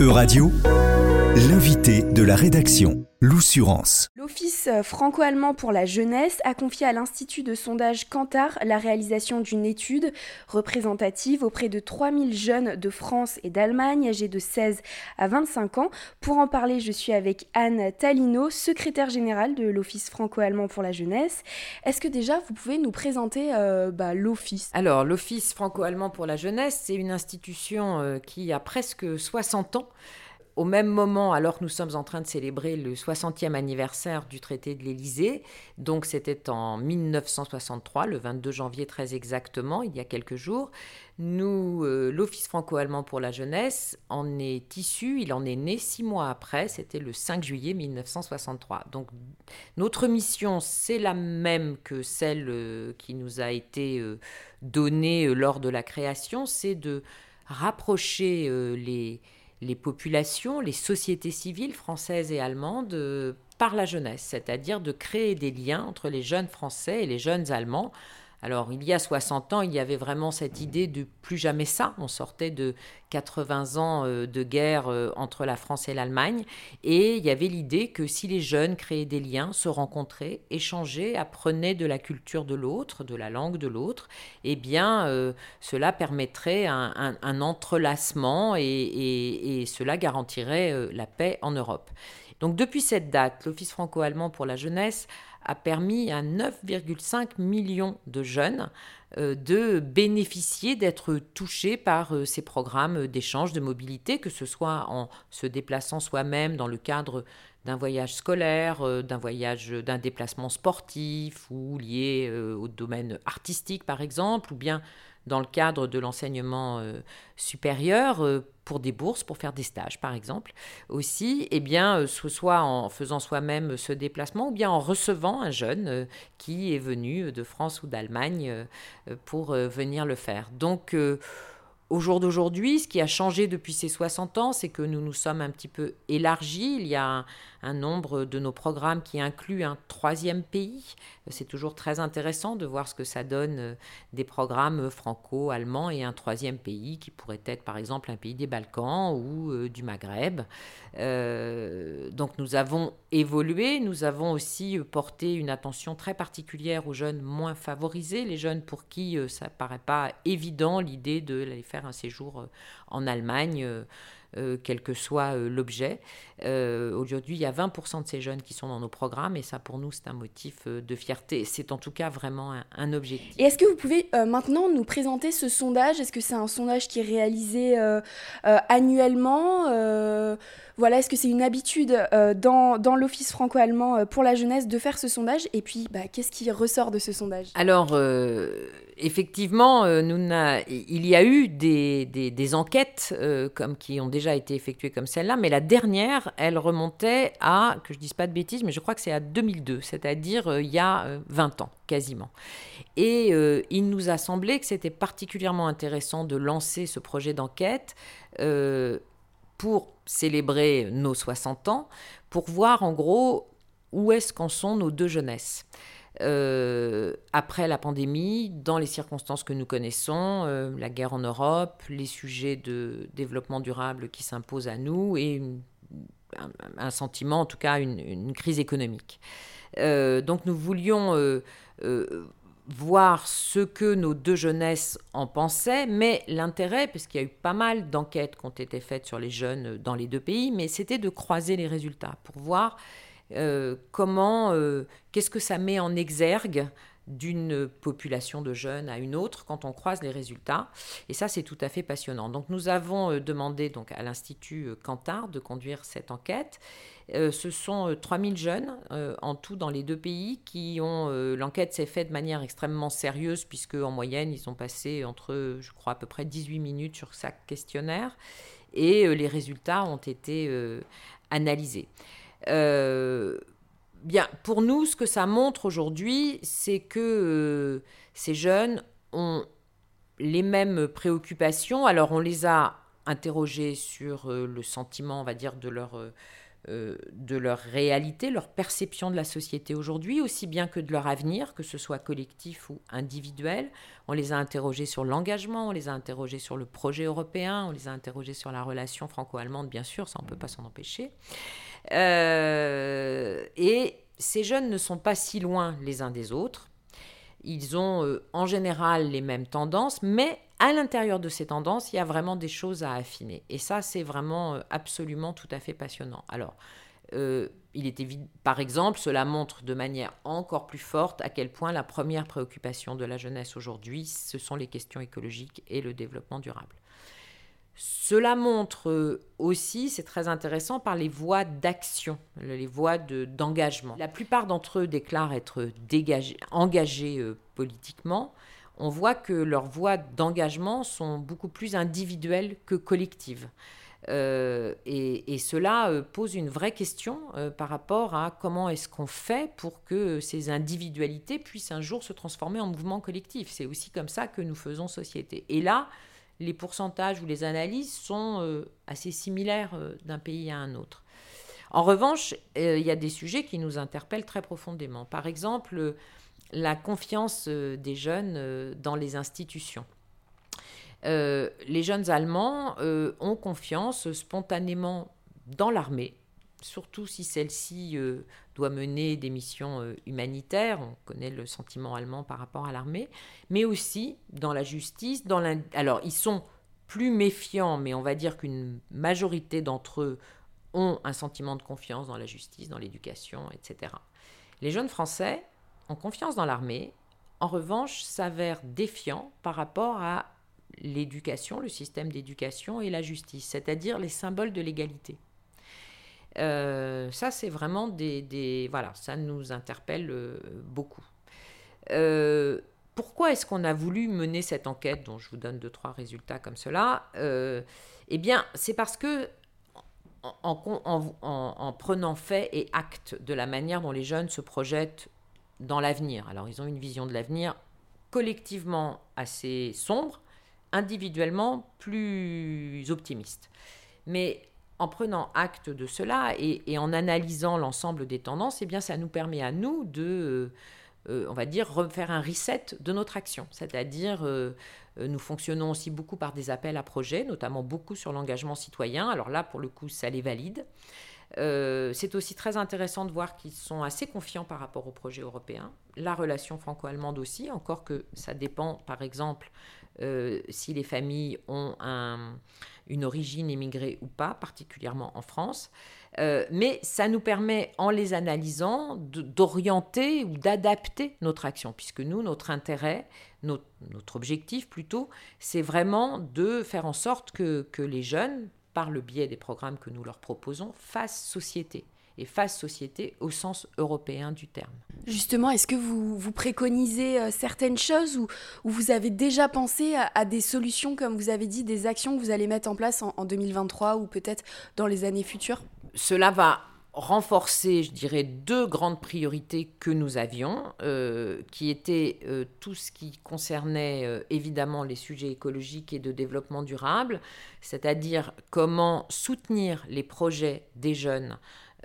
Euradio, l'invité de la rédaction, l'Oussurance. L'Office franco-allemand pour la jeunesse a confié à l'Institut de sondage Kantar la réalisation d'une étude représentative auprès de 3000 jeunes de France et d'Allemagne âgés de 16 à 25 ans. Pour en parler, je suis avec Anne Talino, secrétaire générale de l'Office franco-allemand pour la jeunesse. Est-ce que déjà vous pouvez nous présenter euh, bah, l'Office? Alors, l'Office franco-allemand pour la jeunesse, c'est une institution euh, qui a presque 60 ans au même moment, alors que nous sommes en train de célébrer le 60e anniversaire du traité de l'Élysée, donc c'était en 1963, le 22 janvier très exactement, il y a quelques jours, nous, euh, l'Office franco-allemand pour la jeunesse en est issu, il en est né six mois après, c'était le 5 juillet 1963. Donc notre mission, c'est la même que celle euh, qui nous a été euh, donnée lors de la création, c'est de rapprocher les les populations, les sociétés civiles françaises et allemandes euh, par la jeunesse, c'est-à-dire de créer des liens entre les jeunes Français et les jeunes Allemands alors, il y a 60 ans, il y avait vraiment cette idée de plus jamais ça. On sortait de 80 ans euh, de guerre euh, entre la France et l'Allemagne. Et il y avait l'idée que si les jeunes créaient des liens, se rencontraient, échangeaient, apprenaient de la culture de l'autre, de la langue de l'autre, eh bien, euh, cela permettrait un, entrelacement et cela garantirait la paix en Europe. Donc, depuis cette date, l'Office franco-allemand pour la jeunesse a permis à 9,5 millions de jeunes euh, de bénéficier, d'être touchés par euh, ces programmes d'échange, de mobilité, que ce soit en se déplaçant soi-même dans le cadre d'un voyage scolaire, euh, d'un voyage, d'un déplacement sportif ou lié au domaine artistique par exemple, ou bien dans le cadre de l'enseignement euh, supérieur euh, pour des bourses, pour faire des stages par exemple. Aussi, eh bien, euh, soit en faisant soi-même ce déplacement ou bien en recevant un jeune qui est venu de France ou d'Allemagne pour venir le faire. Donc, au jour d'aujourd'hui, ce qui a changé depuis ces 60 ans, c'est que nous nous sommes un petit peu élargis. Il y a un, nombre de nos programmes qui inclut un troisième pays. C'est toujours très intéressant de voir ce que ça donne euh, des programmes franco-allemands et un troisième pays qui pourrait être par exemple un pays des Balkans ou euh, du Maghreb. Euh, donc nous avons évolué, nous avons aussi porté une attention très particulière aux jeunes moins favorisés, les jeunes pour qui ça paraît pas évident l'idée de les faire un séjour en Allemagne. Euh, euh, quel que soit l'objet. Aujourd'hui, il y a 20% de ces jeunes qui sont dans nos programmes et ça, pour nous, c'est un motif de fierté. C'est en tout cas vraiment un, objectif. Et est-ce que vous pouvez maintenant nous présenter ce sondage? Est-ce que c'est un sondage qui est réalisé annuellement? Voilà, est-ce que c'est une habitude dans, dans l'Office franco-allemand pour la jeunesse de faire ce sondage? Et puis, bah, qu'est-ce qui ressort de ce sondage? Alors, effectivement, euh, il y a eu des, enquêtes euh, comme, qui ont déjà été effectuées comme celle-là, mais la dernière, elle remontait à, que je dise pas de bêtises, mais je crois que c'est à 2002, c'est-à-dire euh, il y a 20 ans quasiment. Et il nous a semblé que c'était particulièrement intéressant de lancer ce projet d'enquête pour célébrer nos 60 ans, pour voir en gros où est-ce qu'en sont nos deux jeunesses. Euh, après la pandémie, dans les circonstances que nous connaissons, euh, la guerre en Europe, les sujets de développement durable qui s'imposent à nous et un, sentiment, en tout cas une, crise économique. Euh, donc nous voulions voir ce que nos deux jeunesses en pensaient, mais l'intérêt, puisqu'il y a eu pas mal d'enquêtes qui ont été faites sur les jeunes dans les deux pays, mais c'était de croiser les résultats pour voir euh, comment, euh, qu'est-ce que ça met en exergue d'une population de jeunes à une autre quand on croise les résultats? Et ça, c'est tout à fait passionnant. Donc, nous avons euh, demandé donc, à l'Institut Cantar de conduire cette enquête. ce sont 3000 jeunes en tout dans les deux pays qui ont... L'enquête s'est faite de manière extrêmement sérieuse puisque en moyenne, ils ont passé entre, je crois, à peu près 18 minutes sur chaque questionnaire. Et les résultats ont été analysés. Euh, bien, pour nous, ce que ça montre aujourd'hui, c'est que euh, ces jeunes ont les mêmes préoccupations. Alors, on les a interrogés sur euh, le sentiment, on va dire, de leur de leur réalité, leur perception de la société aujourd'hui, aussi bien que de leur avenir, que ce soit collectif ou individuel. On les a interrogés sur l'engagement, on les a interrogés sur le projet européen, on les a interrogés sur la relation franco-allemande, bien sûr, ça on ne peut pas s'en empêcher. et ces jeunes ne sont pas si loin les uns des autres. Ils ont euh, en général les mêmes tendances, mais à l'intérieur de ces tendances, il y a vraiment des choses à affiner. Et ça, c'est vraiment euh, absolument tout à fait passionnant. Alors, euh, il est évident, par exemple, cela montre de manière encore plus forte à quel point la première préoccupation de la jeunesse aujourd'hui, ce sont les questions écologiques et le développement durable. Cela montre aussi, c'est très intéressant, par les voies d'action, les voies d'engagement. la plupart d'entre eux déclarent être engagés euh, politiquement. On voit que leurs voies d'engagement sont beaucoup plus individuelles que collectives. Euh, et, cela euh, pose une vraie question par rapport à comment est-ce qu'on fait pour que ces individualités puissent un jour se transformer en mouvement collectif. C'est aussi comme ça que nous faisons société. Et là, les pourcentages ou les analyses sont euh, assez similaires euh, d'un pays à un autre. En revanche, euh, il y a des sujets qui nous interpellent très profondément. Par exemple, la confiance des jeunes dans les institutions. les jeunes Allemands ont confiance spontanément dans l'armée, surtout si celle-ci euh, doit mener des missions euh, humanitaires, on connaît le sentiment allemand par rapport à l'armée, mais aussi dans la justice. Dans Alors, ils sont plus méfiants, mais on va dire qu'une majorité d'entre eux ont un sentiment de confiance dans la justice, dans l'éducation, etc. Les jeunes Français ont confiance dans l'armée, en revanche, s'avèrent défiants par rapport à l'éducation, le système d'éducation et la justice, c'est-à-dire les symboles de l'égalité. Euh, ça, c'est vraiment des, Voilà, ça nous interpelle euh, beaucoup. Euh, pourquoi est-ce qu'on a voulu mener cette enquête, dont je vous donne deux, trois résultats comme cela Eh bien, c'est parce que en, prenant fait et acte de la manière dont les jeunes se projettent dans l'avenir. Alors, ils ont une vision de l'avenir collectivement assez sombre, individuellement plus optimiste. Mais en prenant acte de cela et, en analysant l'ensemble des tendances, eh ça nous permet à nous de, euh, euh, on va dire, refaire un reset de notre action. C'est-à-dire, euh, nous fonctionnons aussi beaucoup par des appels à projets, notamment beaucoup sur l'engagement citoyen. Alors là, pour le coup, ça les valide. C'est aussi très intéressant de voir qu'ils sont assez confiants par rapport au projet européen. La relation franco-allemande aussi, encore que ça dépend, par exemple, si les familles ont un, une origine immigrée ou pas, particulièrement en France. Euh, mais ça nous permet, en les analysant, d'orienter ou d'adapter notre action, puisque nous, notre intérêt, notre, objectif plutôt, c'est vraiment de faire en sorte que les jeunes, par le biais des programmes que nous leur proposons, fassent société et fassent société au sens européen du terme. Justement, est-ce que vous, vous préconisez euh, certaines choses ou, vous avez déjà pensé à, des solutions, comme vous avez dit, des actions que vous allez mettre en place en, 2023 ou peut-être dans les années futures? Cela va renforcer, je dirais, deux grandes priorités que nous avions, euh, qui étaient euh, tout ce qui concernait évidemment les sujets écologiques et de développement durable, c'est-à-dire comment soutenir les projets des jeunes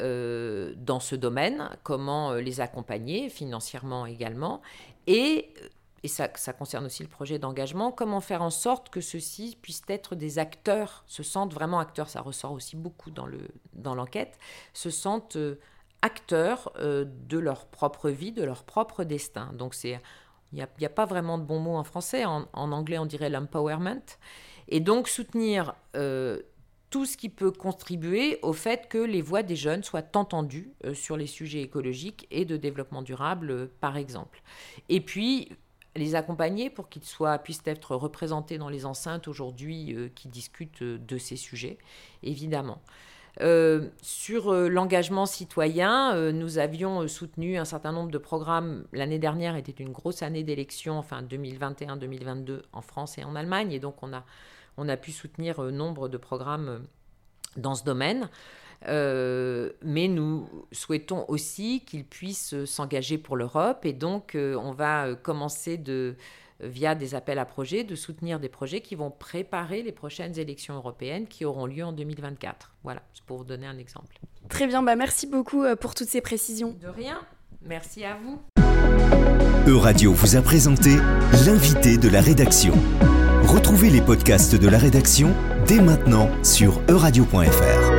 euh, dans ce domaine, comment euh, les accompagner financièrement également, et, euh, et ça, ça, concerne aussi le projet d'engagement, comment faire en sorte que ceux-ci puissent être des acteurs, se sentent vraiment acteurs, ça ressort aussi beaucoup dans l'enquête, dans se sentent acteurs de leur propre vie, de leur propre destin. Donc il n'y a, pas vraiment de bon mot en français, en, anglais on dirait l'empowerment. Et donc soutenir tout ce qui peut contribuer au fait que les voix des jeunes soient entendues euh, sur les sujets écologiques et de développement durable, euh, par exemple. Et puis, les accompagner pour qu'ils soient, puissent être représentés dans les enceintes aujourd'hui euh, qui discutent de ces sujets, évidemment. sur l'engagement citoyen, nous avions soutenu un certain nombre de programmes. L'année dernière était une grosse année d'élection, enfin 2021-2022 en France et en Allemagne, et donc on a pu soutenir euh, nombre de programmes euh, dans ce domaine. Euh, mais nous souhaitons aussi qu'ils puissent s'engager pour l'Europe et donc on va commencer de, via des appels à projets, de soutenir des projets qui vont préparer les prochaines élections européennes qui auront lieu en 2024. Voilà, c'est pour vous donner un exemple. Très bien, bah merci beaucoup pour toutes ces précisions. De rien, merci à vous. Euradio vous a présenté l'invité de la rédaction. Retrouvez les podcasts de la rédaction dès maintenant sur euradio.fr.